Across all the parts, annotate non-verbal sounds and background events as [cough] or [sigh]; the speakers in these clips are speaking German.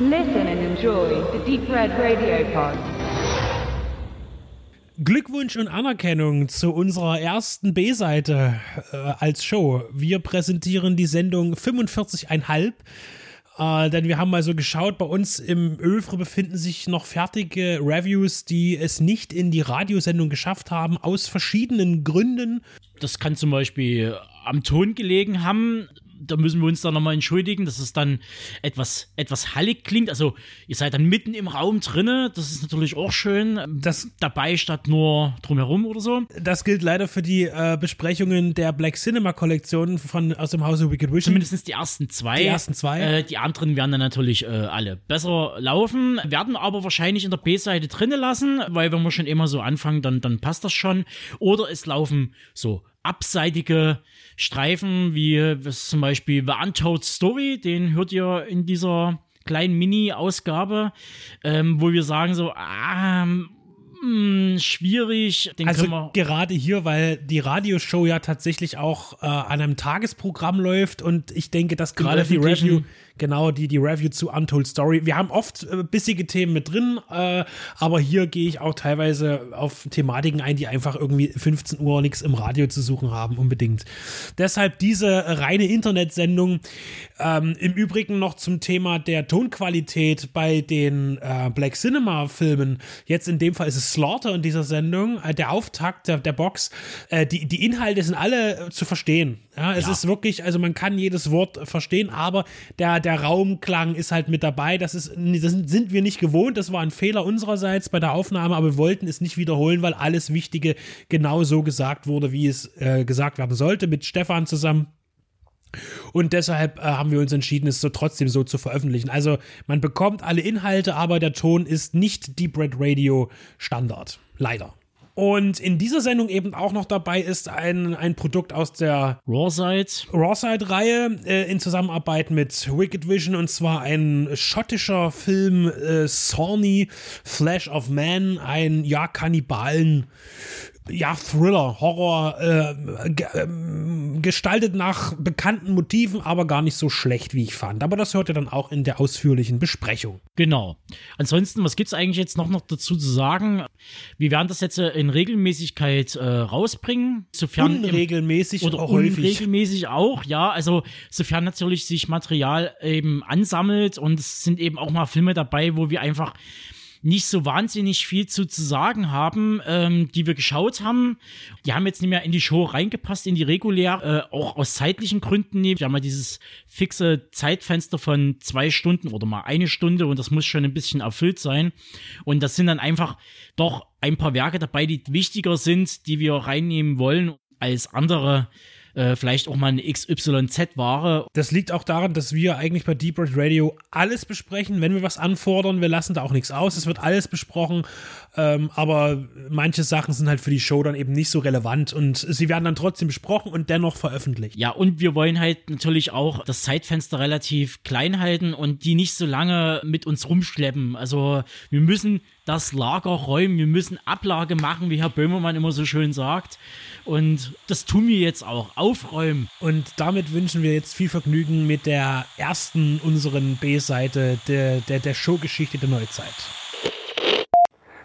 Listen and enjoy the Deep Red Radio Pod. Glückwunsch und Anerkennung zu unserer ersten B-Seite äh, als Show. Wir präsentieren die Sendung 45,5. Äh, denn wir haben mal so geschaut, bei uns im Övre befinden sich noch fertige Reviews, die es nicht in die Radiosendung geschafft haben, aus verschiedenen Gründen. Das kann zum Beispiel am Ton gelegen haben da müssen wir uns dann nochmal entschuldigen, dass es dann etwas, etwas hallig klingt. Also ihr seid dann mitten im Raum drinne, das ist natürlich auch schön. Das dabei statt nur drumherum oder so. Das gilt leider für die äh, Besprechungen der Black Cinema Kollektion von aus dem Hause Wicked Vision. Zumindest die ersten zwei. Die ersten zwei. Äh, die anderen werden dann natürlich äh, alle besser laufen, werden aber wahrscheinlich in der B-Seite drinnen lassen, weil wenn wir schon immer so anfangen, dann, dann passt das schon. Oder es laufen so abseitige Streifen, wie zum Beispiel The Untold Story, den hört ihr in dieser kleinen Mini-Ausgabe, ähm, wo wir sagen so, ah, mh, schwierig. Den also gerade hier, weil die Radioshow ja tatsächlich auch äh, an einem Tagesprogramm läuft und ich denke, dass gerade die Review genau die, die Review zu Untold Story. Wir haben oft äh, bissige Themen mit drin, äh, aber hier gehe ich auch teilweise auf Thematiken ein, die einfach irgendwie 15 Uhr nichts im Radio zu suchen haben, unbedingt. Deshalb diese reine Internetsendung. Ähm, Im Übrigen noch zum Thema der Tonqualität bei den äh, Black Cinema Filmen. Jetzt in dem Fall ist es Slaughter in dieser Sendung, äh, der Auftakt der, der Box. Äh, die, die Inhalte sind alle äh, zu verstehen. Ja, es ja. ist wirklich, also man kann jedes Wort verstehen, aber der, der Raumklang ist halt mit dabei. Das, ist, das sind wir nicht gewohnt. Das war ein Fehler unsererseits bei der Aufnahme, aber wir wollten es nicht wiederholen, weil alles Wichtige genau so gesagt wurde, wie es äh, gesagt werden sollte, mit Stefan zusammen. Und deshalb äh, haben wir uns entschieden, es so trotzdem so zu veröffentlichen. Also man bekommt alle Inhalte, aber der Ton ist nicht Deep Red Radio Standard. Leider. Und in dieser Sendung eben auch noch dabei ist ein, ein Produkt aus der Rawside Rawside-Reihe äh, in Zusammenarbeit mit Wicked Vision und zwar ein schottischer Film äh, Sawney Flash of Man, ein ja Kannibalen ja, Thriller, Horror, äh, gestaltet nach bekannten Motiven, aber gar nicht so schlecht, wie ich fand. Aber das hört ihr dann auch in der ausführlichen Besprechung. Genau. Ansonsten, was gibt es eigentlich jetzt noch, noch dazu zu sagen? Wir werden das jetzt äh, in Regelmäßigkeit äh, rausbringen, sofern unregelmäßig im, oder auch unregelmäßig auch, ja. Also sofern natürlich sich Material eben ansammelt und es sind eben auch mal Filme dabei, wo wir einfach nicht so wahnsinnig viel zu, zu sagen haben, ähm, die wir geschaut haben. Die haben jetzt nicht mehr in die Show reingepasst, in die regulär, äh, auch aus zeitlichen Gründen nicht. Wir haben ja dieses fixe Zeitfenster von zwei Stunden oder mal eine Stunde und das muss schon ein bisschen erfüllt sein. Und das sind dann einfach doch ein paar Werke dabei, die wichtiger sind, die wir reinnehmen wollen als andere äh, vielleicht auch mal eine XYZ-Ware. Das liegt auch daran, dass wir eigentlich bei Deep Red Radio alles besprechen. Wenn wir was anfordern, wir lassen da auch nichts aus. Es wird alles besprochen. Ähm, aber manche Sachen sind halt für die Show dann eben nicht so relevant und sie werden dann trotzdem besprochen und dennoch veröffentlicht. Ja, und wir wollen halt natürlich auch das Zeitfenster relativ klein halten und die nicht so lange mit uns rumschleppen. Also wir müssen das Lager räumen, wir müssen Ablage machen, wie Herr Böhmermann immer so schön sagt. Und das tun wir jetzt auch, aufräumen. Und damit wünschen wir jetzt viel Vergnügen mit der ersten unseren B-Seite der, der, der Showgeschichte der Neuzeit.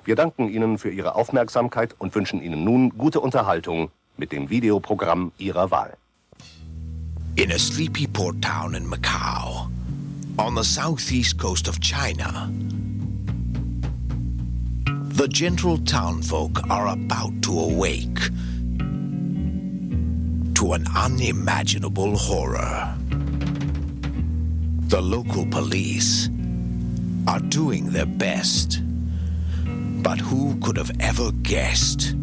Wir danken Ihnen für Ihre Aufmerksamkeit und wünschen Ihnen nun gute Unterhaltung mit dem Videoprogramm Ihrer Wahl. In a sleepy port town in Macau, on the southeast coast of China, the gentle townfolk are about to awake to an unimaginable horror. The local police are doing their best but who could have ever guessed?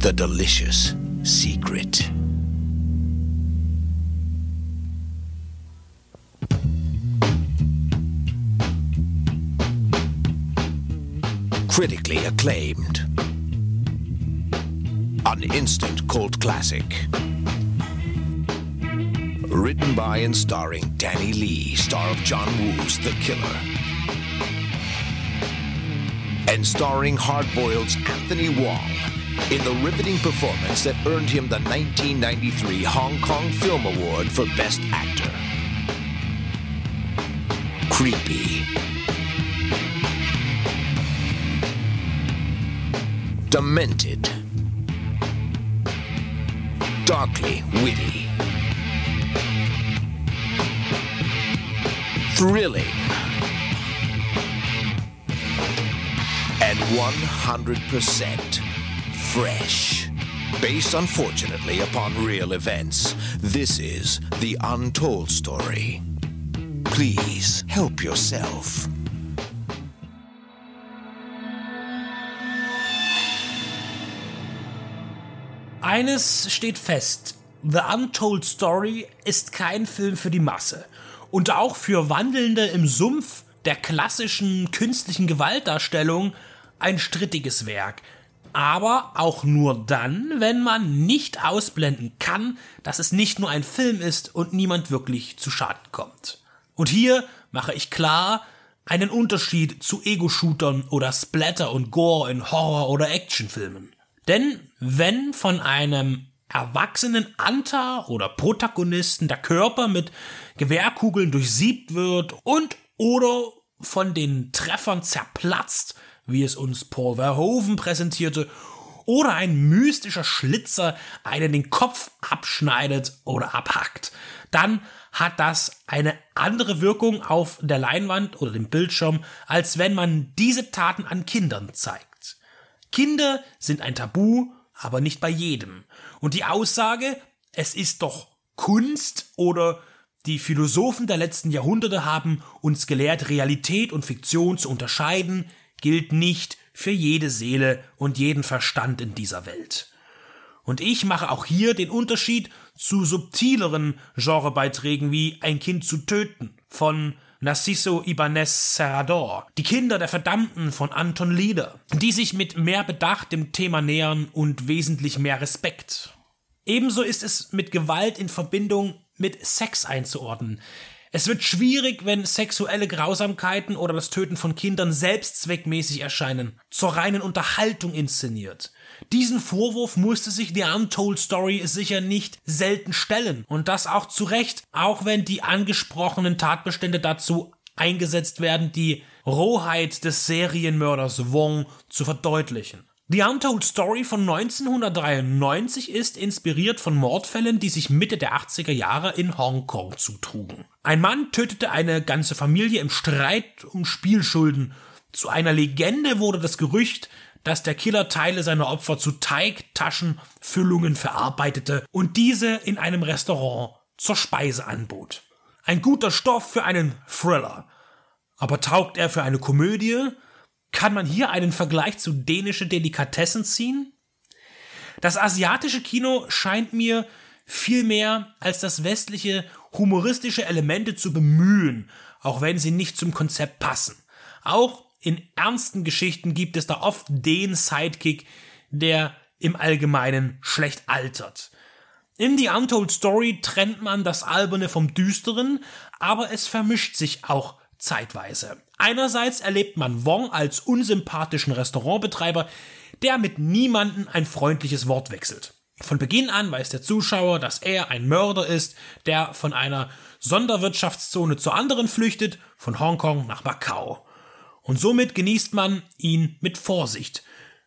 The delicious secret. Critically acclaimed. An instant cult classic. Written by and starring Danny Lee, star of John Woo's The Killer and starring Hardboiled's Anthony Wong in the riveting performance that earned him the 1993 Hong Kong Film Award for Best Actor. creepy. Demented. Darkly witty. Thrilling. And 100% fresh. Based unfortunately upon real events, this is The Untold Story. Please help yourself. Eines steht fest. The Untold Story ist kein Film für die Masse. Und auch für Wandelnde im Sumpf der klassischen künstlichen Gewaltdarstellung ein strittiges Werk. Aber auch nur dann, wenn man nicht ausblenden kann, dass es nicht nur ein Film ist und niemand wirklich zu Schaden kommt. Und hier mache ich klar einen Unterschied zu Ego-Shootern oder Splatter und Gore in Horror- oder Actionfilmen. Denn wenn von einem erwachsenen Anta oder Protagonisten der Körper mit Gewehrkugeln durchsiebt wird und oder von den Treffern zerplatzt, wie es uns Paul Verhoeven präsentierte, oder ein mystischer Schlitzer einen den Kopf abschneidet oder abhackt, dann hat das eine andere Wirkung auf der Leinwand oder dem Bildschirm, als wenn man diese Taten an Kindern zeigt. Kinder sind ein Tabu, aber nicht bei jedem. Und die Aussage, es ist doch Kunst oder die Philosophen der letzten Jahrhunderte haben uns gelehrt, Realität und Fiktion zu unterscheiden, gilt nicht für jede Seele und jeden Verstand in dieser Welt. Und ich mache auch hier den Unterschied zu subtileren Genrebeiträgen wie Ein Kind zu töten von Narciso Ibanez Serrador, Die Kinder der Verdammten von Anton Lieder, die sich mit mehr Bedacht dem Thema nähern und wesentlich mehr Respekt. Ebenso ist es mit Gewalt in Verbindung mit Sex einzuordnen. Es wird schwierig, wenn sexuelle Grausamkeiten oder das Töten von Kindern selbstzweckmäßig erscheinen, zur reinen Unterhaltung inszeniert. Diesen Vorwurf musste sich The Untold Story sicher nicht selten stellen und das auch zu Recht, auch wenn die angesprochenen Tatbestände dazu eingesetzt werden, die Rohheit des Serienmörders Wong zu verdeutlichen. The Untold Story von 1993 ist inspiriert von Mordfällen, die sich Mitte der 80er Jahre in Hongkong zutrugen. Ein Mann tötete eine ganze Familie im Streit um Spielschulden. Zu einer Legende wurde das Gerücht, dass der Killer Teile seiner Opfer zu Teigtaschenfüllungen verarbeitete und diese in einem Restaurant zur Speise anbot. Ein guter Stoff für einen Thriller. Aber taugt er für eine Komödie? Kann man hier einen Vergleich zu dänische Delikatessen ziehen? Das asiatische Kino scheint mir viel mehr als das westliche humoristische Elemente zu bemühen, auch wenn sie nicht zum Konzept passen. Auch in ernsten Geschichten gibt es da oft den Sidekick, der im Allgemeinen schlecht altert. In The Untold Story trennt man das Alberne vom Düsteren, aber es vermischt sich auch zeitweise. Einerseits erlebt man Wong als unsympathischen Restaurantbetreiber, der mit niemanden ein freundliches Wort wechselt. Von Beginn an weiß der Zuschauer, dass er ein Mörder ist, der von einer Sonderwirtschaftszone zur anderen flüchtet, von Hongkong nach Macau. Und somit genießt man ihn mit Vorsicht.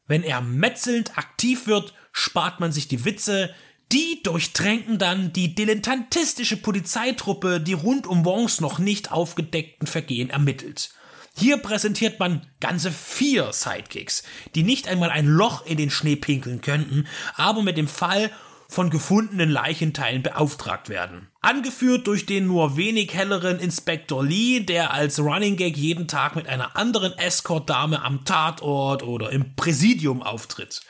Wenn er metzelnd aktiv wird, spart man sich die Witze, die durchtränken dann die dilettantistische Polizeitruppe, die rund um Wongs noch nicht aufgedeckten Vergehen ermittelt. Hier präsentiert man ganze vier Sidekicks, die nicht einmal ein Loch in den Schnee pinkeln könnten, aber mit dem Fall von gefundenen Leichenteilen beauftragt werden. Angeführt durch den nur wenig helleren Inspektor Lee, der als Running Gag jeden Tag mit einer anderen Escort-Dame am Tatort oder im Präsidium auftritt.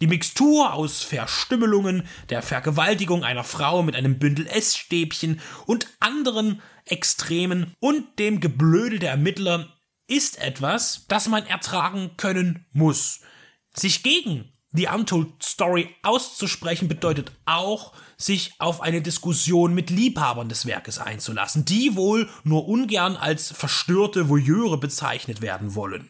Die Mixtur aus Verstümmelungen, der Vergewaltigung einer Frau mit einem Bündel Essstäbchen und anderen Extremen und dem Geblödel der Ermittler ist etwas, das man ertragen können muss. Sich gegen The Untold Story auszusprechen bedeutet auch, sich auf eine Diskussion mit Liebhabern des Werkes einzulassen, die wohl nur ungern als verstörte Voyeure bezeichnet werden wollen.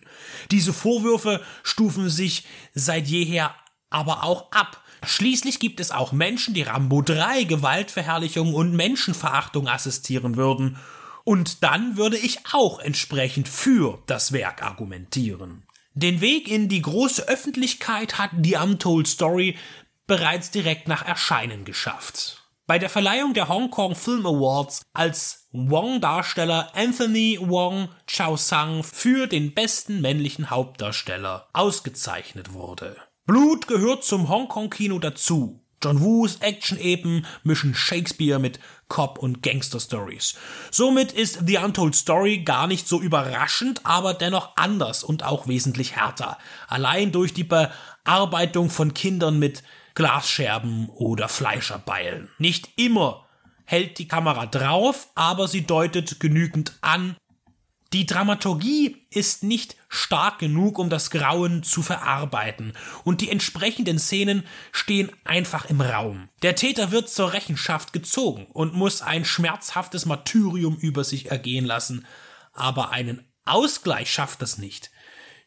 Diese Vorwürfe stufen sich seit jeher aber auch ab. Schließlich gibt es auch Menschen, die Rambo 3 Gewaltverherrlichung und Menschenverachtung assistieren würden Und dann würde ich auch entsprechend für das Werk argumentieren. Den Weg in die große Öffentlichkeit hat The Untold Story bereits direkt nach Erscheinen geschafft. Bei der Verleihung der Hong Kong Film Awards als Wong-Darsteller Anthony Wong Chao Sang für den besten männlichen Hauptdarsteller ausgezeichnet wurde. Blut gehört zum Hongkong-Kino dazu. John Woos Action-Epen mischen Shakespeare mit Cop- und Gangster-Stories. Somit ist The Untold Story gar nicht so überraschend, aber dennoch anders und auch wesentlich härter. Allein durch die Bearbeitung von Kindern mit Glasscherben oder Fleischerbeilen. Nicht immer hält die Kamera drauf, aber sie deutet genügend an. Die Dramaturgie ist nicht stark genug, um das Grauen zu verarbeiten, und die entsprechenden Szenen stehen einfach im Raum. Der Täter wird zur Rechenschaft gezogen und muss ein schmerzhaftes Martyrium über sich ergehen lassen, aber einen Ausgleich schafft das nicht.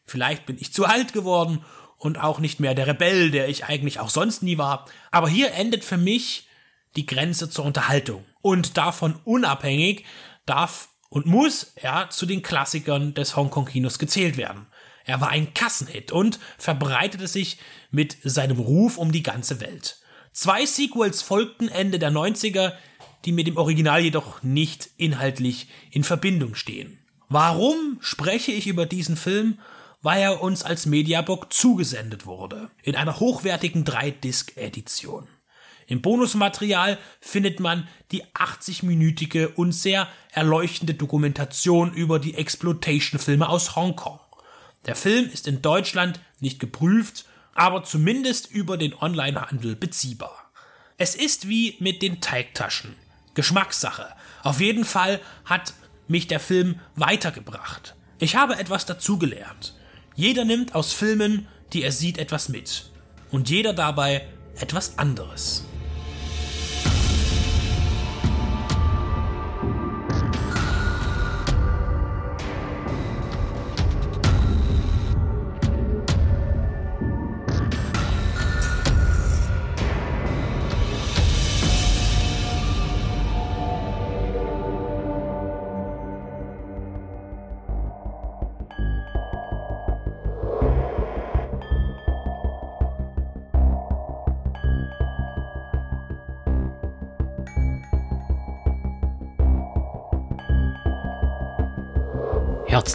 Vielleicht bin ich zu alt geworden und auch nicht mehr der Rebell, der ich eigentlich auch sonst nie war. Aber hier endet für mich die Grenze zur Unterhaltung. Und davon unabhängig darf und muss er zu den Klassikern des Hongkong-Kinos gezählt werden. Er war ein Kassenhit und verbreitete sich mit seinem Ruf um die ganze Welt. Zwei Sequels folgten Ende der 90er, die mit dem Original jedoch nicht inhaltlich in Verbindung stehen. Warum spreche ich über diesen Film? weil er uns als Mediabook zugesendet wurde, in einer hochwertigen 3-Disc-Edition. Im Bonusmaterial findet man die 80-minütige und sehr erleuchtende Dokumentation über die Exploitation-Filme aus Hongkong. Der Film ist in Deutschland nicht geprüft, aber zumindest über den Onlinehandel beziehbar. Es ist wie mit den Teigtaschen. Geschmackssache. Auf jeden Fall hat mich der Film weitergebracht. Ich habe etwas dazugelernt. Jeder nimmt aus Filmen, die er sieht, etwas mit. Und jeder dabei etwas anderes.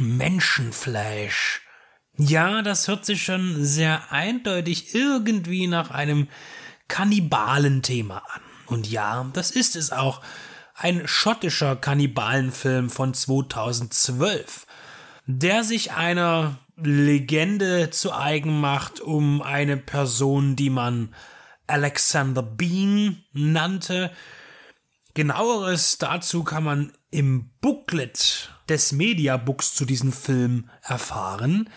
Menschenfleisch. Ja, das hört sich schon sehr eindeutig irgendwie nach einem Kannibalenthema an. Und ja, das ist es auch. Ein schottischer Kannibalenfilm von 2012, der sich einer Legende zu eigen macht um eine Person, die man Alexander Bean nannte. Genaueres dazu kann man im Booklet des Mediabooks zu diesem Film erfahren,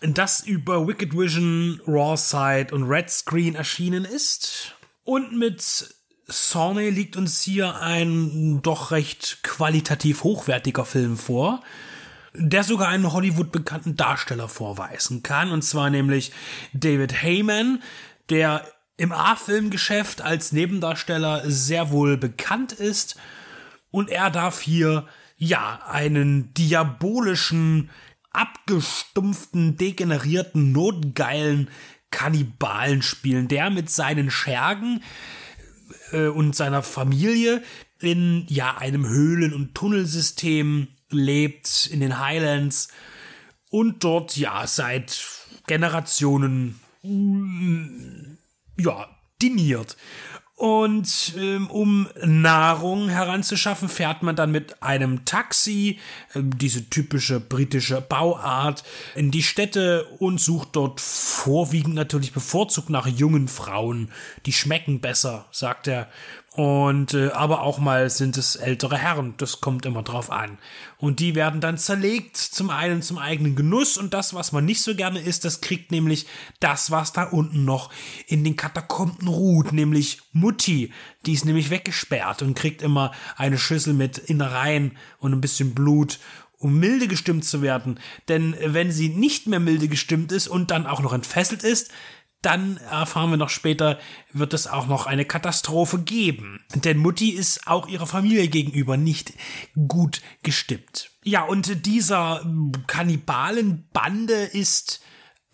das über Wicked Vision, Raw Side und Red Screen erschienen ist. Und mit Sawney liegt uns hier ein doch recht qualitativ hochwertiger Film vor, der sogar einen Hollywood bekannten Darsteller vorweisen kann, und zwar nämlich David Heyman, der im A-Filmgeschäft als Nebendarsteller sehr wohl bekannt ist und er darf hier ja, einen diabolischen, abgestumpften, degenerierten, notgeilen Kannibalen spielen, der mit seinen Schergen äh, und seiner Familie in ja einem Höhlen- und Tunnelsystem lebt in den Highlands und dort ja seit Generationen ja diniert. Und ähm, um Nahrung heranzuschaffen, fährt man dann mit einem Taxi, äh, diese typische britische Bauart, in die Städte und sucht dort vorwiegend natürlich bevorzugt nach jungen Frauen. Die schmecken besser, sagt er. Und äh, aber auch mal sind es ältere Herren, das kommt immer drauf an. Und die werden dann zerlegt, zum einen zum eigenen Genuss und das, was man nicht so gerne isst, das kriegt nämlich das, was da unten noch in den Katakomben ruht, nämlich Mutti. Die ist nämlich weggesperrt und kriegt immer eine Schüssel mit Innereien und ein bisschen Blut um milde gestimmt zu werden. Denn wenn sie nicht mehr milde gestimmt ist und dann auch noch entfesselt ist, dann erfahren wir noch später, wird es auch noch eine Katastrophe geben. Denn Mutti ist auch ihrer Familie gegenüber nicht gut gestimmt. Ja, und dieser Kannibalenbande ist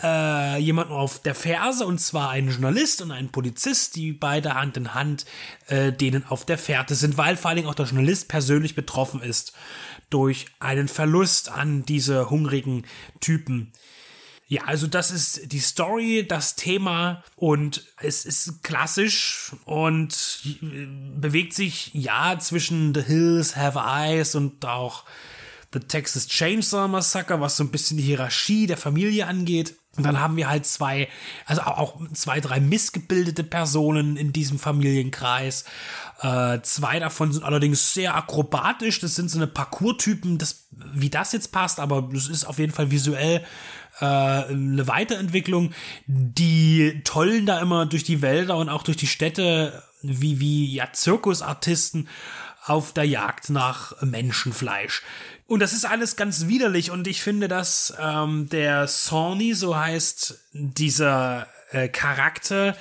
äh, jemand auf der Ferse, und zwar ein Journalist und ein Polizist, die beide Hand in Hand äh, denen auf der Fährte sind, weil vor allen Dingen auch der Journalist persönlich betroffen ist durch einen Verlust an diese hungrigen Typen. Ja, also das ist die Story, das Thema und es ist klassisch und bewegt sich ja zwischen The Hills Have Eyes und auch The Texas Chainsaw Massacre, was so ein bisschen die Hierarchie der Familie angeht. Und dann haben wir halt zwei, also auch zwei, drei missgebildete Personen in diesem Familienkreis. Äh, zwei davon sind allerdings sehr akrobatisch. Das sind so eine Parcours-Typen, das, wie das jetzt passt, aber das ist auf jeden Fall visuell äh, eine Weiterentwicklung. Die tollen da immer durch die Wälder und auch durch die Städte wie, wie ja, Zirkusartisten auf der Jagd nach Menschenfleisch. Und das ist alles ganz widerlich und ich finde, dass ähm, der Sony, so heißt dieser äh, Charakter,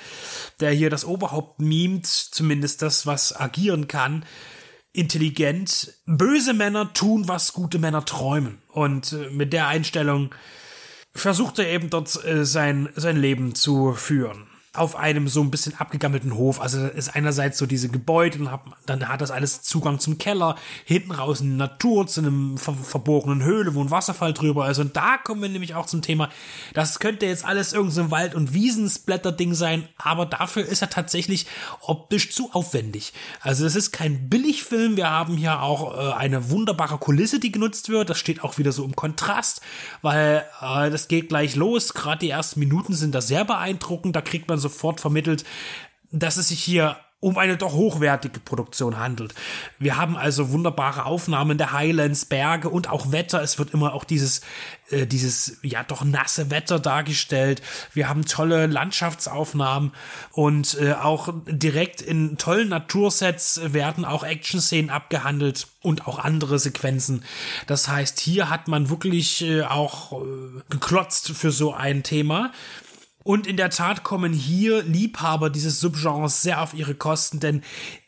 der hier das Oberhaupt mimt, zumindest das, was agieren kann, intelligent. Böse Männer tun, was gute Männer träumen. Und äh, mit der Einstellung versucht er eben dort äh, sein, sein Leben zu führen auf einem so ein bisschen abgegammelten Hof. Also da ist einerseits so diese Gebäude, und dann hat das alles Zugang zum Keller, hinten raus in Natur, zu einem ver verborgenen Höhle, wo ein Wasserfall drüber ist. Und da kommen wir nämlich auch zum Thema, das könnte jetzt alles irgendein so Wald- und Wiesensblätter-Ding sein, aber dafür ist er tatsächlich optisch zu aufwendig. Also es ist kein Billigfilm, wir haben hier auch äh, eine wunderbare Kulisse, die genutzt wird. Das steht auch wieder so im Kontrast, weil äh, das geht gleich los. Gerade die ersten Minuten sind da sehr beeindruckend. Da kriegt man sofort vermittelt, dass es sich hier um eine doch hochwertige Produktion handelt. Wir haben also wunderbare Aufnahmen der Highlands, Berge und auch Wetter. Es wird immer auch dieses, äh, dieses, ja, doch nasse Wetter dargestellt. Wir haben tolle Landschaftsaufnahmen und äh, auch direkt in tollen Natursets werden auch Action-Szenen abgehandelt und auch andere Sequenzen. Das heißt, hier hat man wirklich äh, auch äh, geklotzt für so ein Thema. Und in der Tat kommen hier Liebhaber dieses Subgenres sehr auf ihre Kosten, denn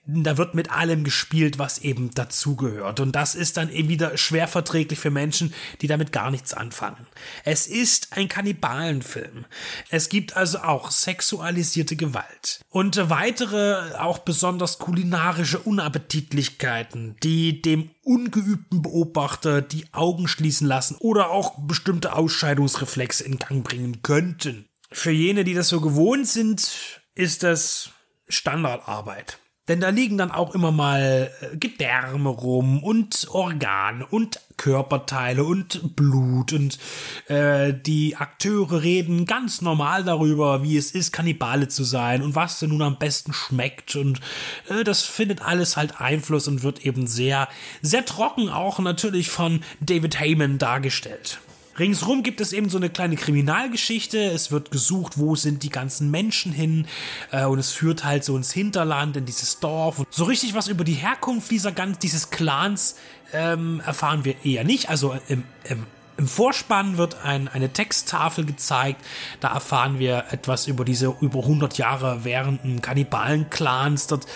da wird mit allem gespielt, was eben dazugehört. Und das ist dann eben wieder schwer verträglich für Menschen, die damit gar nichts anfangen. Es ist ein Kannibalenfilm. Es gibt also auch sexualisierte Gewalt. Und weitere, auch besonders kulinarische Unappetitlichkeiten, die dem ungeübten Beobachter die Augen schließen lassen oder auch bestimmte Ausscheidungsreflexe in Gang bringen könnten. Für jene, die das so gewohnt sind, ist das Standardarbeit. Denn da liegen dann auch immer mal äh, Gedärme rum und Organe und Körperteile und Blut und äh, die Akteure reden ganz normal darüber, wie es ist, Kannibale zu sein und was denn nun am besten schmeckt und äh, das findet alles halt Einfluss und wird eben sehr, sehr trocken auch natürlich von David Heyman dargestellt. Ringsrum gibt es eben so eine kleine Kriminalgeschichte. Es wird gesucht, wo sind die ganzen Menschen hin. Äh, und es führt halt so ins Hinterland, in dieses Dorf. Und so richtig was über die Herkunft dieser ganz, dieses Clans ähm, erfahren wir eher nicht. Also im, im im Vorspann wird ein, eine Texttafel gezeigt. Da erfahren wir etwas über diese über 100 Jahre währenden Kannibalen-Clans dort.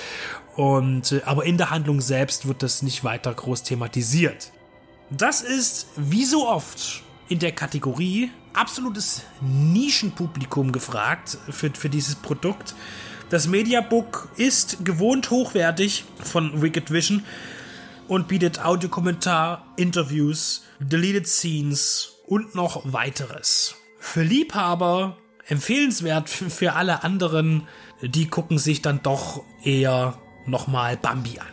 Und, äh, aber in der Handlung selbst wird das nicht weiter groß thematisiert. Das ist, wie so oft, in der Kategorie absolutes Nischenpublikum gefragt für, für dieses Produkt. Das Mediabook ist gewohnt hochwertig von Wicked Vision und bietet Audiokommentar, Interviews, Deleted Scenes und noch weiteres. Für Liebhaber empfehlenswert, für alle anderen, die gucken sich dann doch eher nochmal Bambi an.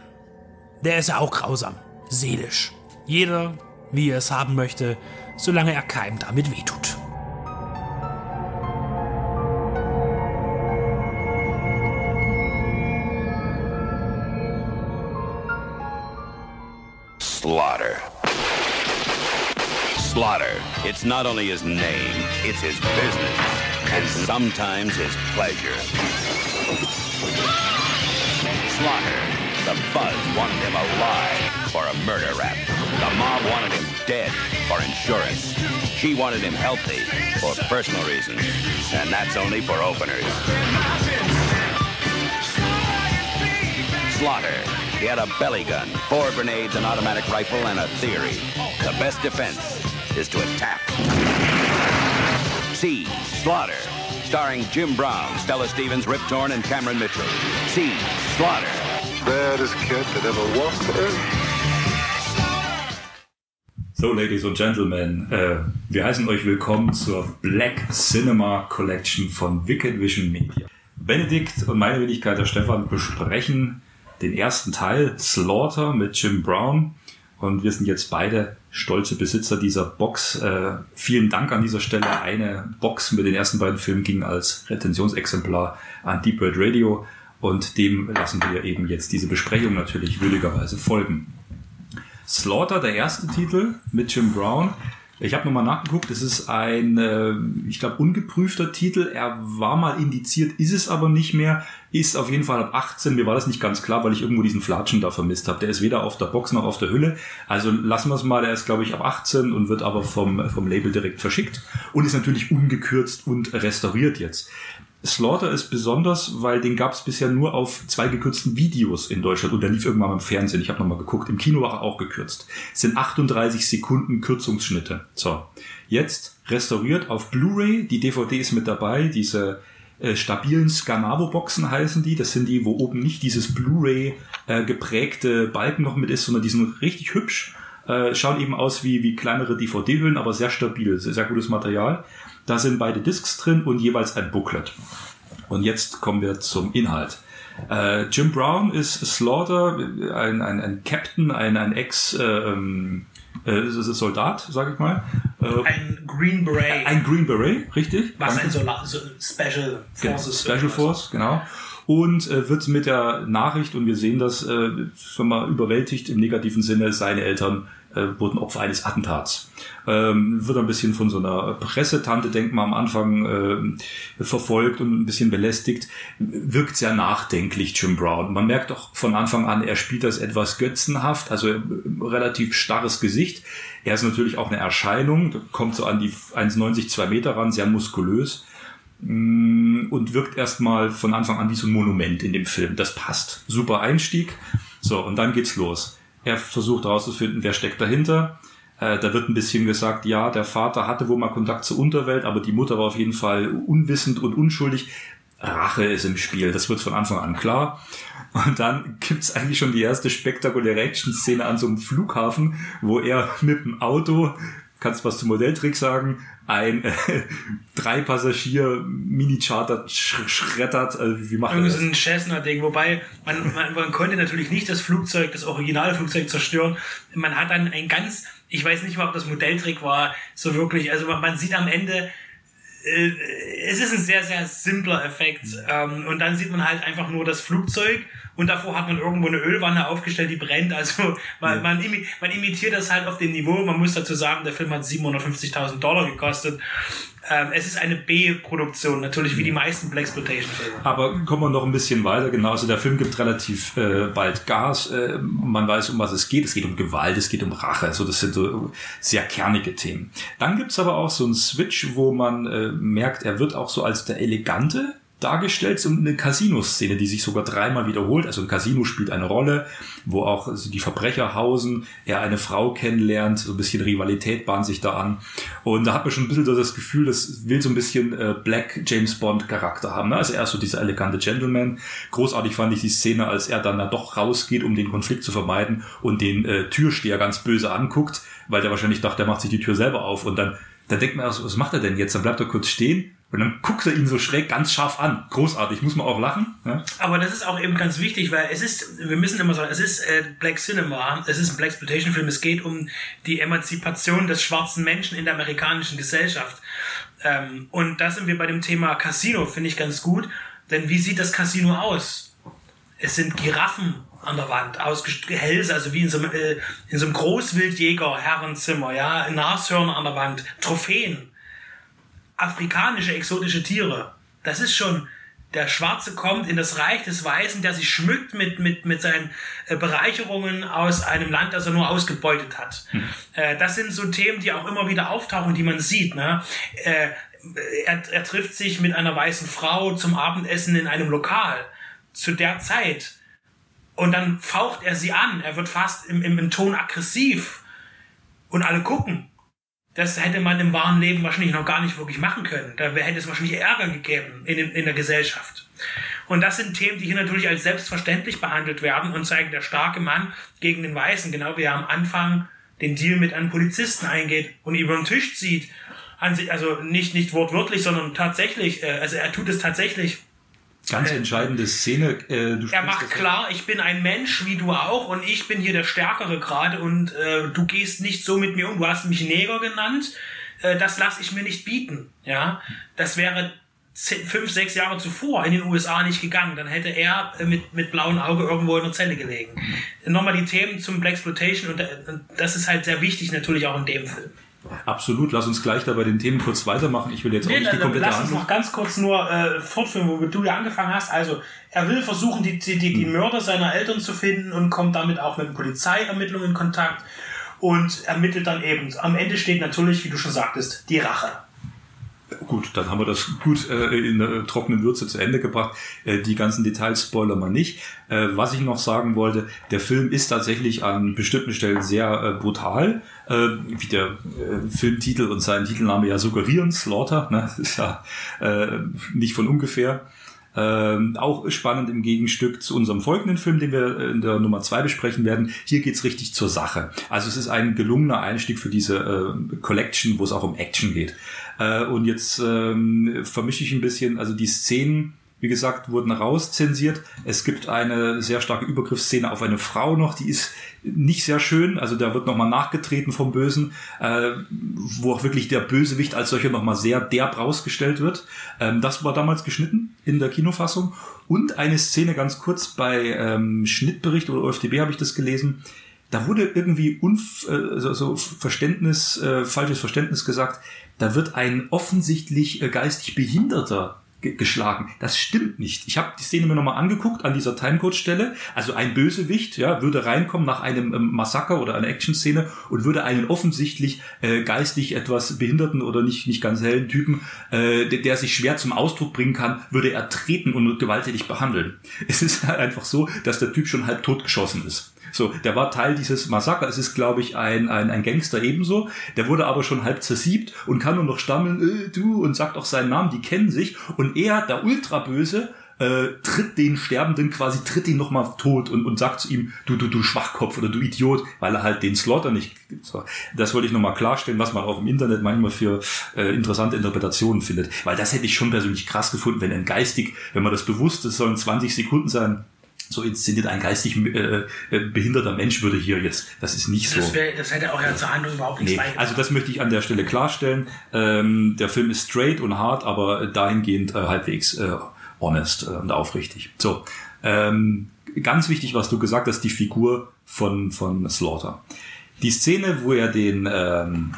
Der ist ja auch grausam, seelisch. Jeder, wie er es haben möchte, solange er keinem damit wehtut. Slaughter. Slaughter. It's not only his name, it's his business, and sometimes his pleasure. Slaughter. The Buzz wanted him alive for a murder rap. The mob wanted him dead for insurance. She wanted him healthy for personal reasons. And that's only for openers. Slaughter. He had a belly gun, four grenades, an automatic rifle, and a theory. The best defense is to attack. C. Slaughter. Starring Jim Brown, Stella Stevens, Rip Torn, and Cameron Mitchell. C. Slaughter. Baddest kid that ever walked the earth. So, Ladies and Gentlemen, äh, wir heißen euch willkommen zur Black Cinema Collection von Wicked Vision Media. Benedikt und meine Wenigkeit, der Stefan, besprechen den ersten Teil, Slaughter mit Jim Brown. Und wir sind jetzt beide stolze Besitzer dieser Box. Äh, vielen Dank an dieser Stelle. Eine Box mit den ersten beiden Filmen ging als Retentionsexemplar an Deep Red Radio. Und dem lassen wir eben jetzt diese Besprechung natürlich würdigerweise folgen. Slaughter, der erste Titel mit Jim Brown. Ich habe nochmal nachgeguckt, es ist ein, äh, ich glaube, ungeprüfter Titel. Er war mal indiziert, ist es aber nicht mehr. Ist auf jeden Fall ab 18. Mir war das nicht ganz klar, weil ich irgendwo diesen Flatschen da vermisst habe. Der ist weder auf der Box noch auf der Hülle. Also lassen wir es mal. Der ist, glaube ich, ab 18 und wird aber vom, vom Label direkt verschickt. Und ist natürlich ungekürzt und restauriert jetzt. Slaughter ist besonders, weil den gab es bisher nur auf zwei gekürzten Videos in Deutschland und der lief irgendwann im Fernsehen. Ich habe nochmal geguckt. Im Kino war er auch gekürzt. Es sind 38 Sekunden Kürzungsschnitte. So, jetzt restauriert auf Blu-ray. Die DVD ist mit dabei. Diese äh, stabilen Scanavo-Boxen heißen die. Das sind die, wo oben nicht dieses Blu-ray äh, geprägte Balken noch mit ist, sondern die sind richtig hübsch. Äh, schauen eben aus wie, wie kleinere DVD-Hüllen, aber sehr stabil. Sehr, sehr gutes Material. Da sind beide Discs drin und jeweils ein Booklet. Und jetzt kommen wir zum Inhalt. Äh, Jim Brown ist Slaughter, ein, ein, ein Captain, ein, ein Ex- äh, ähm, äh, Soldat, sage ich mal. Äh, Ein Green Beret. ein Green Beret, richtig? was Danke. ein Solar so Special Forces Special Force, genau. Und äh, wird mit der Nachricht, und wir sehen das, äh, schon mal überwältigt im negativen Sinne, seine Eltern äh, wurden Opfer eines Attentats. Ähm, wird ein bisschen von so einer Pressetante, denkt man am Anfang, äh, verfolgt und ein bisschen belästigt. Wirkt sehr nachdenklich, Jim Brown. Man merkt auch von Anfang an, er spielt das etwas götzenhaft, also äh, relativ starres Gesicht. Er ist natürlich auch eine Erscheinung, kommt so an die 1,90, 2 Meter ran, sehr muskulös und wirkt erstmal von Anfang an wie so ein Monument in dem Film. Das passt. Super Einstieg. So, und dann geht's los. Er versucht herauszufinden, wer steckt dahinter. Äh, da wird ein bisschen gesagt, ja, der Vater hatte wohl mal Kontakt zur Unterwelt, aber die Mutter war auf jeden Fall unwissend und unschuldig. Rache ist im Spiel, das wird von Anfang an klar. Und dann gibt's eigentlich schon die erste spektakuläre Action-Szene an so einem Flughafen, wo er mit dem Auto, kannst was zum Modelltrick sagen, ein äh, [laughs] drei Passagier Mini-Charter sch schreddert. Äh, wie macht Irgendwie das? so ein Cessna-Ding, wobei man, man, man konnte natürlich nicht das Flugzeug, das Originalflugzeug zerstören. Man hat dann ein ganz, ich weiß nicht mal, ob das Modelltrick war, so wirklich, also man, man sieht am Ende, äh, es ist ein sehr, sehr simpler Effekt. Ähm, und dann sieht man halt einfach nur das Flugzeug und davor hat man irgendwo eine Ölwanne aufgestellt, die brennt. Also man, man, imi man imitiert das halt auf dem Niveau. Man muss dazu sagen, der Film hat 750.000 Dollar gekostet. Ähm, es ist eine B-Produktion, natürlich wie die meisten Blaxploitation-Filme. Aber kommen wir noch ein bisschen weiter. Genau, also der Film gibt relativ äh, bald Gas. Äh, man weiß, um was es geht. Es geht um Gewalt, es geht um Rache. Also das sind so sehr kernige Themen. Dann gibt's aber auch so einen Switch, wo man äh, merkt, er wird auch so als der elegante dargestellt und eine Casino-Szene, die sich sogar dreimal wiederholt. Also ein Casino spielt eine Rolle, wo auch also die Verbrecher hausen, er eine Frau kennenlernt, so ein bisschen Rivalität bahnt sich da an. Und da hat man schon ein bisschen so das Gefühl, das will so ein bisschen äh, Black James Bond Charakter haben. Ne? Also er ist so dieser elegante Gentleman. Großartig fand ich die Szene, als er dann da doch rausgeht, um den Konflikt zu vermeiden und den äh, Türsteher ganz böse anguckt, weil der wahrscheinlich dachte, der macht sich die Tür selber auf und dann dann denkt man, erst, was macht er denn jetzt? Dann bleibt er kurz stehen und dann guckt er ihn so schräg ganz scharf an. Großartig, muss man auch lachen. Ja? Aber das ist auch eben ganz wichtig, weil es ist, wir müssen immer sagen, es ist äh, Black Cinema, es ist ein Black Exploitation Film, es geht um die Emanzipation des schwarzen Menschen in der amerikanischen Gesellschaft. Ähm, und da sind wir bei dem Thema Casino, finde ich ganz gut, denn wie sieht das Casino aus? Es sind Giraffen an der Wand, Hälse, also wie in so einem, äh, in so einem Großwildjäger-Herrenzimmer, ja, Nashörner an der Wand, Trophäen, afrikanische exotische Tiere. Das ist schon, der Schwarze kommt in das Reich des Weißen, der sich schmückt mit, mit, mit seinen äh, Bereicherungen aus einem Land, das er nur ausgebeutet hat. Hm. Äh, das sind so Themen, die auch immer wieder auftauchen, die man sieht. Ne? Äh, er, er trifft sich mit einer weißen Frau zum Abendessen in einem Lokal. Zu der Zeit. Und dann faucht er sie an. Er wird fast im, im, im Ton aggressiv. Und alle gucken. Das hätte man im wahren Leben wahrscheinlich noch gar nicht wirklich machen können. Da hätte es wahrscheinlich Ärger gegeben in, in der Gesellschaft. Und das sind Themen, die hier natürlich als selbstverständlich behandelt werden und zeigen der starke Mann gegen den Weißen, genau wie er am Anfang den Deal mit einem Polizisten eingeht und über den Tisch zieht. Also nicht, nicht wortwörtlich, sondern tatsächlich, äh, also er tut es tatsächlich Ganz äh, entscheidende Szene. Äh, er macht klar, ich bin ein Mensch wie du auch und ich bin hier der Stärkere gerade und äh, du gehst nicht so mit mir um. Du hast mich Neger genannt. Äh, das lasse ich mir nicht bieten. Ja, das wäre zehn, fünf, sechs Jahre zuvor in den USA nicht gegangen. Dann hätte er äh, mit, mit blauem Auge irgendwo in der Zelle gelegen. Nochmal die Themen zum Black Exploitation und das ist halt sehr wichtig natürlich auch in dem Film. Absolut, lass uns gleich da bei den Themen kurz weitermachen. Ich will jetzt nee, auch nicht die komplette Lass uns noch ganz kurz nur äh, fortführen, wo du ja angefangen hast. Also, er will versuchen, die, die, die, die hm. Mörder seiner Eltern zu finden und kommt damit auch mit Polizeiermittlungen in Kontakt und ermittelt dann eben. Am Ende steht natürlich, wie du schon sagtest, die Rache. Gut, dann haben wir das gut äh, in trockenen Würze zu Ende gebracht. Äh, die ganzen Details spoilern wir nicht. Äh, was ich noch sagen wollte, der Film ist tatsächlich an bestimmten Stellen sehr äh, brutal, äh, wie der äh, Filmtitel und sein Titelname ja suggerieren, Slaughter, ne? das [laughs] ist ja nicht von ungefähr. Ähm, auch spannend im Gegenstück zu unserem folgenden Film, den wir in der Nummer zwei besprechen werden. Hier geht's richtig zur Sache. Also es ist ein gelungener Einstieg für diese äh, Collection, wo es auch um Action geht. Äh, und jetzt ähm, vermische ich ein bisschen, also die Szenen, wie gesagt, wurden rauszensiert. Es gibt eine sehr starke Übergriffsszene auf eine Frau noch, die ist nicht sehr schön. Also da wird nochmal nachgetreten vom Bösen, äh, wo auch wirklich der Bösewicht als solcher nochmal sehr derb rausgestellt wird. Ähm, das war damals geschnitten in der Kinofassung. Und eine Szene ganz kurz bei ähm, Schnittbericht oder OFDB habe ich das gelesen. Da wurde irgendwie Unf äh, so, so Verständnis, äh, falsches Verständnis gesagt da wird ein offensichtlich äh, geistig Behinderter geschlagen. Das stimmt nicht. Ich habe die Szene mir nochmal angeguckt an dieser Timecode-Stelle. Also ein Bösewicht ja, würde reinkommen nach einem ähm, Massaker oder einer Action-Szene und würde einen offensichtlich äh, geistig etwas behinderten oder nicht, nicht ganz hellen Typen, äh, der, der sich schwer zum Ausdruck bringen kann, würde er treten und gewalttätig behandeln. [laughs] Es ist halt einfach so, dass der Typ schon halb tot geschossen ist. So, der war Teil dieses Massaker. Es ist, glaube ich, ein, ein, ein Gangster ebenso. Der wurde aber schon halb zersiebt und kann nur noch stammeln, äh, du, und sagt auch seinen Namen, die kennen sich. Und er, der Ultraböse, äh, tritt den Sterbenden quasi, tritt ihn nochmal tot und, und sagt zu ihm, du, du, du Schwachkopf oder du Idiot, weil er halt den Slaughter nicht. So, das wollte ich nochmal klarstellen, was man auch im Internet manchmal für äh, interessante Interpretationen findet. Weil das hätte ich schon persönlich krass gefunden, wenn ein geistig, wenn man das bewusst, es sollen 20 Sekunden sein, so inszeniert ein geistig äh, äh, behinderter Mensch würde hier jetzt, das ist nicht so. Das, wär, das hätte auch ja zur Handlung überhaupt nichts nee, Also das möchte ich an der Stelle klarstellen. Ähm, der Film ist straight und hart, aber dahingehend äh, halbwegs äh, honest äh, und aufrichtig. So, ähm, ganz wichtig, was du gesagt hast, die Figur von, von Slaughter. Die Szene, wo er den ähm, äh,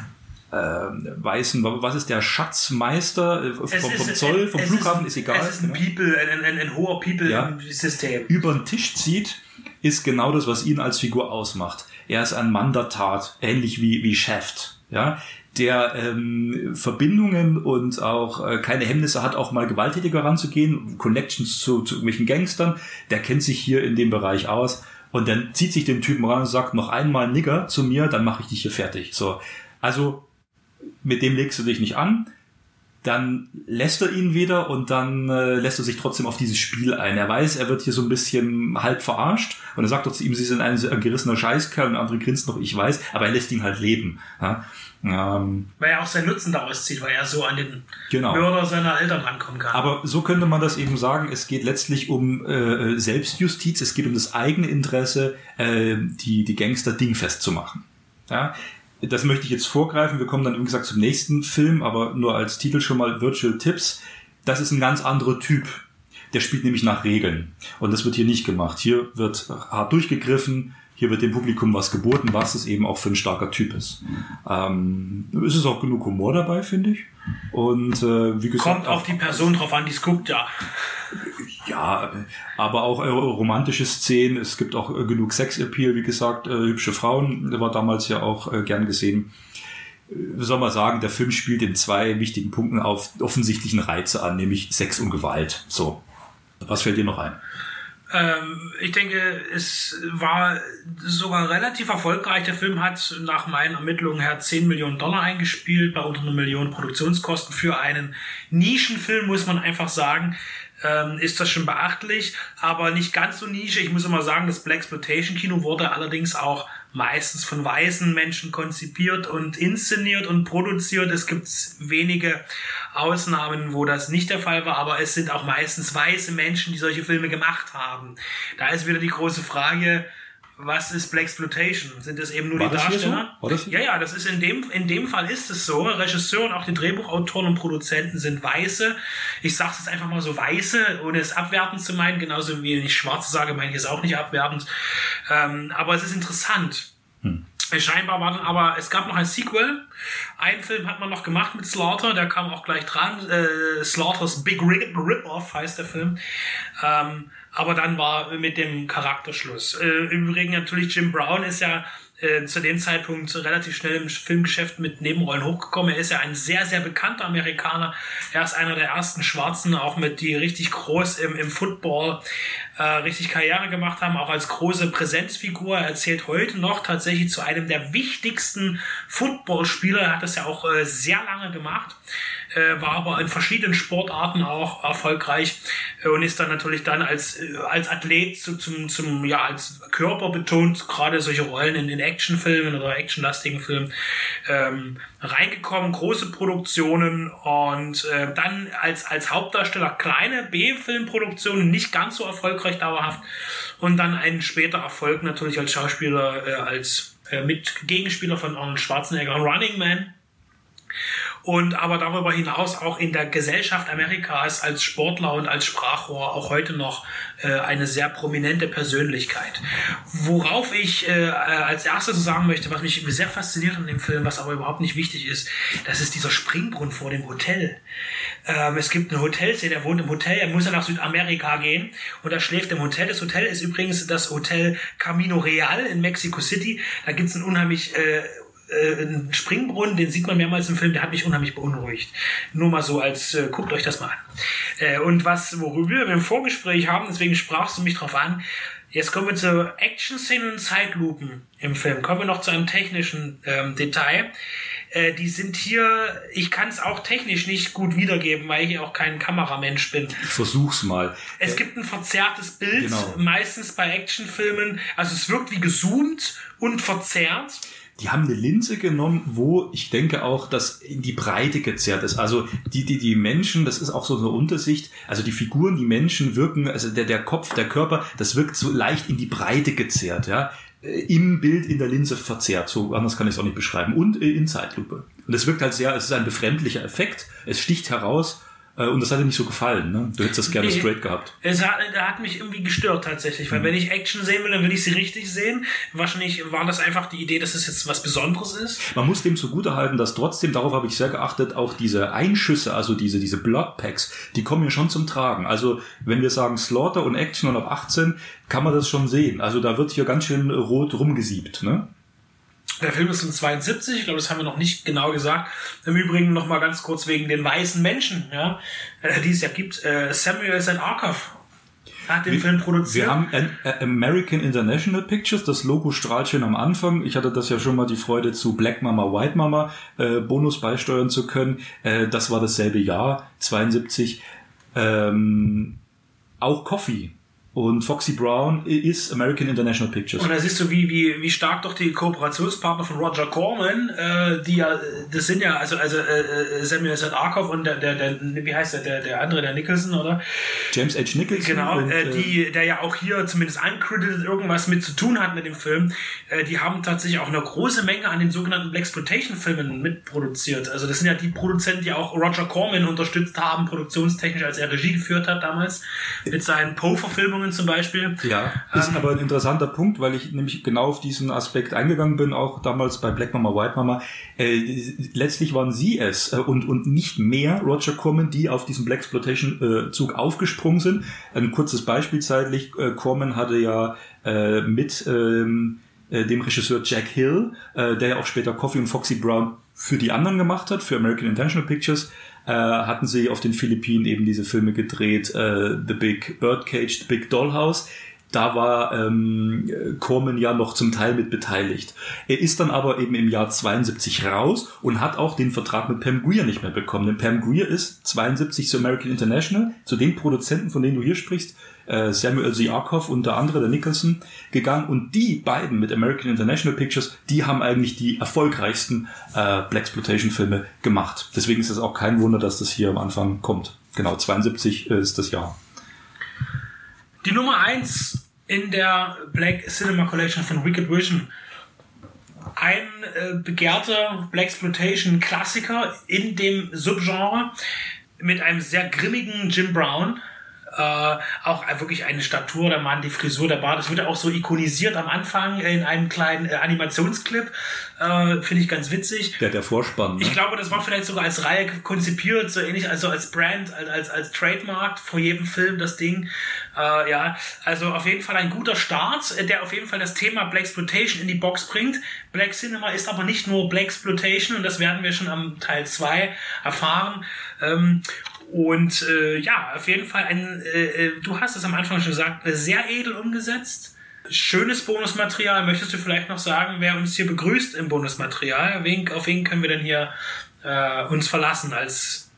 weißen, was ist der Schatzmeister äh, vom, vom Zoll, vom Flughafen, ist, ist, egal. Es ist ein People, ein, ein, ein hoher People-System. Ja. Über den Tisch zieht, ist genau das, was ihn als Figur ausmacht. Er ist ein Mann der Tat, ähnlich wie, wie Shaft, ja, der ähm, Verbindungen und auch äh, keine Hemmnisse hat, auch mal gewalttätiger ranzugehen, Connections zu, zu irgendwelchen Gangstern, der kennt sich hier in dem Bereich aus und dann zieht sich den Typen ran und sagt, noch einmal Nigger zu mir, dann mache ich dich hier fertig. So, also mit dem legst du dich nicht an, dann lässt er ihn wieder und dann äh, lässt er sich trotzdem auf dieses Spiel ein. Er weiß, er wird hier so ein bisschen halb verarscht und er sagt doch zu ihm, sie sind ein, ein gerissener Scheißkerl und der andere grinst noch, ich weiß, aber er lässt ihn halt leben. Ja? Ähm, weil er auch seinen Nutzen daraus zieht, weil er so an den genau. Mörder seiner Eltern rankommen kann. Aber so könnte man das eben sagen, es geht letztlich um äh, Selbstjustiz, es geht um das eigene Interesse, äh, die, die Gangster dingfest zu machen. Ja? Das möchte ich jetzt vorgreifen. Wir kommen dann, wie gesagt, zum nächsten Film, aber nur als Titel schon mal Virtual Tips. Das ist ein ganz anderer Typ. Der spielt nämlich nach Regeln. Und das wird hier nicht gemacht. Hier wird hart durchgegriffen, hier wird dem Publikum was geboten, was es eben auch für ein starker Typ ist. Ähm, es ist auch genug Humor dabei, finde ich. Und äh, wie gesagt. Kommt auf die Person drauf an, die es guckt, ja. Ja, aber auch äh, romantische Szenen. Es gibt auch äh, genug Sexappeal, wie gesagt, äh, hübsche Frauen. War damals ja auch äh, gern gesehen. Äh, Wie soll man sagen, der Film spielt in zwei wichtigen Punkten auf offensichtlichen Reize an, nämlich Sex und Gewalt. So. Was fällt dir noch ein? Ähm, ich denke, es war sogar relativ erfolgreich. Der Film hat nach meinen Ermittlungen her 10 Millionen Dollar eingespielt, bei unter einer Million Produktionskosten. Für einen Nischenfilm muss man einfach sagen, ähm, ist das schon beachtlich, aber nicht ganz so Nische. Ich muss immer sagen, das Black Exploitation Kino wurde allerdings auch meistens von weißen Menschen konzipiert und inszeniert und produziert. Es gibt wenige Ausnahmen, wo das nicht der Fall war, aber es sind auch meistens weiße Menschen, die solche Filme gemacht haben. Da ist wieder die große Frage, was ist Black Exploitation? Sind das eben nur War die so? Darsteller? War das? Ja, ja, das ist in dem, in dem Fall ist es so. Regisseur und auch die Drehbuchautoren und Produzenten sind Weiße. Ich sage es jetzt einfach mal so Weiße, ohne es abwertend zu meinen. Genauso wie ich Schwarze sage, meine ich es auch nicht abwertend. Ähm, aber es ist interessant. Scheinbar war dann aber, es gab noch ein Sequel. Einen Film hat man noch gemacht mit Slaughter, der kam auch gleich dran. Äh, Slaughters Big Rip- Rip-Off heißt der Film. Ähm, aber dann war mit dem Charakter Schluss. Äh, Im Übrigen natürlich Jim Brown ist ja äh, zu dem Zeitpunkt relativ schnell im Filmgeschäft mit Nebenrollen hochgekommen. Er ist ja ein sehr, sehr bekannter Amerikaner. Er ist einer der ersten Schwarzen, auch mit die richtig groß im, im Football äh, richtig Karriere gemacht haben, auch als große Präsenzfigur. Er erzählt heute noch tatsächlich zu einem der wichtigsten Footballspieler. Er hat das ja auch äh, sehr lange gemacht, äh, war aber in verschiedenen Sportarten auch erfolgreich äh, und ist dann natürlich dann als, äh, als Athlet zu, zum, zum, ja, als Körper betont, gerade solche Rollen in, in Actionfilmen oder actionlastigen Filmen ähm, reingekommen, große Produktionen und äh, dann als, als Hauptdarsteller kleine B-Filmproduktionen, nicht ganz so erfolgreich dauerhaft und dann einen später Erfolg natürlich als Schauspieler, äh, als äh, mit Gegenspieler von Arnold Schwarzenegger, Running Man und aber darüber hinaus auch in der Gesellschaft Amerikas als Sportler und als Sprachrohr auch heute noch äh, eine sehr prominente Persönlichkeit. Worauf ich äh, äh, als erstes sagen möchte, was mich sehr fasziniert an dem Film, was aber überhaupt nicht wichtig ist, das ist dieser Springbrunnen vor dem Hotel. Ähm, es gibt eine Hotelszene, er wohnt im Hotel, er muss ja nach Südamerika gehen und er schläft im Hotel. Das Hotel ist übrigens das Hotel Camino Real in Mexico City. Da gibt's ein unheimlich äh, äh, ein Springbrunnen, den sieht man mehrmals im Film, der hat mich unheimlich beunruhigt. Nur mal so als, äh, guckt euch das mal an. Äh, und was, worüber wir im Vorgespräch haben, deswegen sprachst du mich drauf an, jetzt kommen wir zu Action-Szenen und Zeitlupen im Film. Kommen wir noch zu einem technischen ähm, Detail. Äh, die sind hier, ich kann es auch technisch nicht gut wiedergeben, weil ich auch kein Kameramensch bin. Ich versuch's mal. Es gibt ein verzerrtes Bild, Genau. meistens bei Actionfilmen. Also es wirkt wie gezoomt und verzerrt. Die haben eine Linse genommen, wo ich denke auch, dass in die Breite gezerrt ist. Also die, die, die Menschen, das ist auch so eine Untersicht. Also die Figuren, die Menschen wirken, also der, der Kopf, der Körper, das wirkt so leicht in die Breite gezerrt, ja. Äh, Im Bild in der Linse verzerrt. So anders kann ich es auch nicht beschreiben. Und äh, in Zeitlupe. Und es wirkt halt sehr, es ist ein befremdlicher Effekt. Es sticht heraus. Äh, Und das hat dir nicht so gefallen, ne? Du hättest das gerne Nee. straight gehabt. Es hat, der hat mich irgendwie gestört tatsächlich, weil wenn ich Action sehen will, dann will ich sie richtig sehen. Wahrscheinlich war das einfach die Idee, dass es jetzt was Besonderes ist. Man muss dem zugutehalten, dass trotzdem, darauf habe ich sehr geachtet, auch diese Einschüsse, also diese, diese Bloodpacks, die kommen hier schon zum Tragen. Also wenn wir sagen Slaughter und Action und ab 18, kann man das schon sehen. Also da wird hier ganz schön rot rumgesiebt, ne? Der Film ist von 72, ich glaube, das haben wir noch nicht genau gesagt. Im Übrigen noch mal ganz kurz wegen den weißen Menschen, ja, äh, die es ja gibt. Äh, Samuel L. Arkoff hat den Film produziert. Wir haben An- Ä- American International Pictures, das Logo strahlt schön am Anfang. Ich hatte das ja schon mal die Freude zu Black Mama, White Mama äh, Bonus beisteuern zu können. Äh, das war dasselbe Jahr, 72. Ähm, auch Coffee Und Foxy Brown ist American International Pictures. Und da siehst du, wie, wie, wie stark doch die Kooperationspartner von Roger Corman, äh, die ja, das sind ja, also, also äh, Samuel S. Arkoff und der, der, der, wie heißt der, der, der andere, der Nicholson, oder? James H. Nicholson. Genau, und, äh, die, der ja auch hier zumindest uncredited irgendwas mit zu tun hat mit dem Film. Äh, die haben tatsächlich auch eine große Menge an den sogenannten Blaxploitation-Filmen mitproduziert. Also das sind ja die Produzenten, die auch Roger Corman unterstützt haben, produktionstechnisch, als er Regie geführt hat damals, mit seinen Poe-Verfilmungen zum Beispiel. Ja, ist aber ein interessanter Punkt, weil ich nämlich genau auf diesen Aspekt eingegangen bin, auch damals bei Black Mama, White Mama. Äh, letztlich waren sie es äh, und, und nicht mehr Roger Corman, die auf diesen Blaxploitation-Zug aufgesprungen sind. Ein kurzes Beispiel zeitlich. Äh, Corman hatte ja äh, mit ähm, äh, dem Regisseur Jack Hill, äh, der ja auch später Coffee und Foxy Brown für die anderen gemacht hat, für American Intentional Pictures, äh, hatten sie auf den Philippinen eben diese Filme gedreht, äh, The Big Birdcage, The Big Dollhouse. Da war ähm, Corman ja noch zum Teil mit beteiligt. Er ist dann aber eben im Jahr 72 raus und hat auch den Vertrag mit Pam Grier nicht mehr bekommen. Denn Pam Grier ist 72 zu American International, zu den Produzenten, von denen du hier sprichst, äh, Samuel Z. Arkoff und der andere, der Nicholson, gegangen. Und die beiden mit American International Pictures, die haben eigentlich die erfolgreichsten äh, Blaxploitation-Filme gemacht. Deswegen ist es auch kein Wunder, dass das hier am Anfang kommt. Genau, 72 ist das Jahr. Die Nummer 1 in der Black Cinema Collection von Wicked Vision. Ein äh, begehrter Blaxploitation Klassiker in dem Subgenre mit einem sehr grimmigen Jim Brown. Äh, auch wirklich eine Statur der Mann, die Frisur, der Bart. Das wird ja auch so ikonisiert am Anfang in einem kleinen äh, Animationsclip. Äh, Finde ich ganz witzig. Der, der Vorspann. Ne? Ich glaube, das war vielleicht sogar als Reihe konzipiert, so ähnlich, also als Brand, als, als, als Trademark vor jedem Film das Ding. Äh, ja, also auf jeden Fall ein guter Start, äh, der auf jeden Fall das Thema Black Exploitation in die Box bringt. Black Cinema ist aber nicht nur Black Exploitation und das werden wir schon am Teil 2 erfahren. Ähm, und äh, ja, auf jeden Fall ein, äh, äh, du hast es am Anfang schon gesagt, sehr edel umgesetzt. Schönes Bonusmaterial. Möchtest du vielleicht noch sagen, wer uns hier begrüßt im Bonusmaterial? Wen, auf wen können wir denn hier äh, uns verlassen als,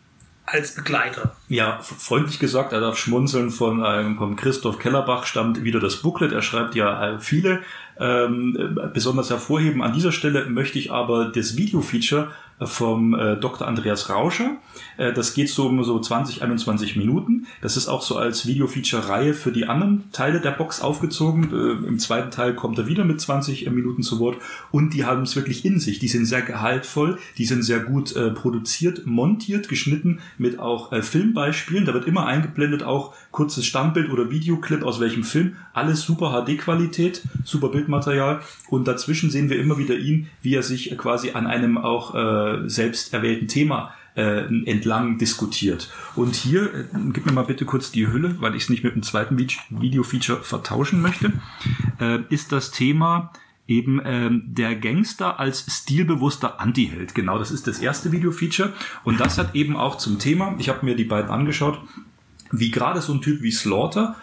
als Begleiter? Ja, freundlich gesagt, er darf schmunzeln von, ähm, von Christoph Kellerbach stammt wieder das Booklet. Er schreibt ja äh, viele ähm, besonders hervorheben. An dieser Stelle möchte ich aber das Video-Feature vom äh, Dr. Andreas Rauscher. Äh, das geht so um so 20, 21 Minuten. Das ist auch so als Video-Feature-Reihe für die anderen Teile der Box aufgezogen. Äh, Im zweiten Teil kommt er wieder mit 20 äh, Minuten zu Wort. Und die haben es wirklich in sich. Die sind sehr gehaltvoll, die sind sehr gut äh, produziert, montiert, geschnitten mit auch äh, Filmbeispielen. Da wird immer eingeblendet auch kurzes Standbild oder Videoclip aus welchem Film. Alles super HD-Qualität, super Bildmaterial. Und dazwischen sehen wir immer wieder ihn, wie er sich quasi an einem auch äh, selbst erwählten Thema äh, entlang diskutiert. Und hier, äh, gib mir mal bitte kurz die Hülle, weil ich es nicht mit dem zweiten Video-Feature vertauschen möchte, äh, ist das Thema eben ähm, der Gangster als stilbewusster Antiheld. Genau, das ist das erste Video-Feature. Und das hat eben auch zum Thema, ich habe mir die beiden angeschaut, wie gerade so ein Typ wie Slaughter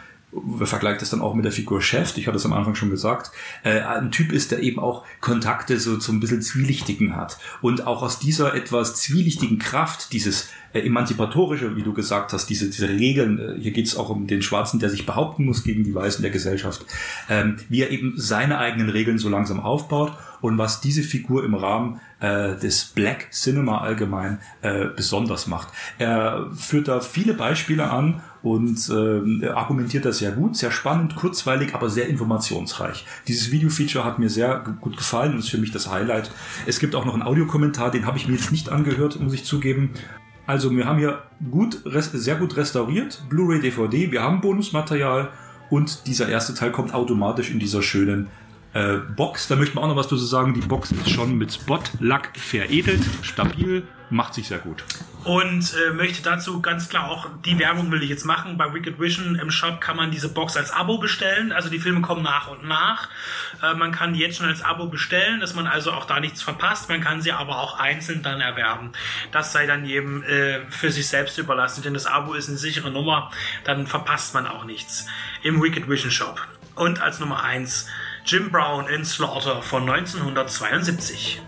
vergleicht das dann auch mit der Figur Chef, ich hatte es am Anfang schon gesagt, äh, ein Typ ist, der eben auch Kontakte so zum bisschen Zwielichtigen hat. Und auch aus dieser etwas zwielichtigen Kraft, dieses äh, emanzipatorische, wie du gesagt hast, diese, diese Regeln, äh, hier geht es auch um den Schwarzen, der sich behaupten muss gegen die Weißen der Gesellschaft, ähm, wie er eben seine eigenen Regeln so langsam aufbaut und was diese Figur im Rahmen äh, des Black Cinema allgemein äh, besonders macht. Er führt da viele Beispiele an und äh, argumentiert das sehr gut, sehr spannend, kurzweilig, aber sehr informationsreich. Dieses Video-Feature hat mir sehr gut gefallen und ist für mich das Highlight. Es gibt auch noch einen Audiokommentar, den habe ich mir jetzt nicht angehört, muss ich zugeben. Also wir haben hier gut, sehr gut restauriert, Blu-ray, DVD, wir haben Bonusmaterial und dieser erste Teil kommt automatisch in dieser schönen äh, Box, da möchte man auch noch was dazu sagen. Die Box ist schon mit Spot-Lack veredelt, stabil, macht sich sehr gut. Und äh, möchte dazu ganz klar auch die Werbung will ich jetzt machen. Bei Wicked Vision im Shop kann man diese Box als Abo bestellen. Also die Filme kommen nach und nach. Äh, man kann die jetzt schon als Abo bestellen, dass man also auch da nichts verpasst. Man kann sie aber auch einzeln dann erwerben. Das sei dann jedem äh, für sich selbst überlassen, denn das Abo ist eine sichere Nummer. Dann verpasst man auch nichts im Wicked Vision Shop. Und als Nummer eins Jim Brown in Slaughter von 1972.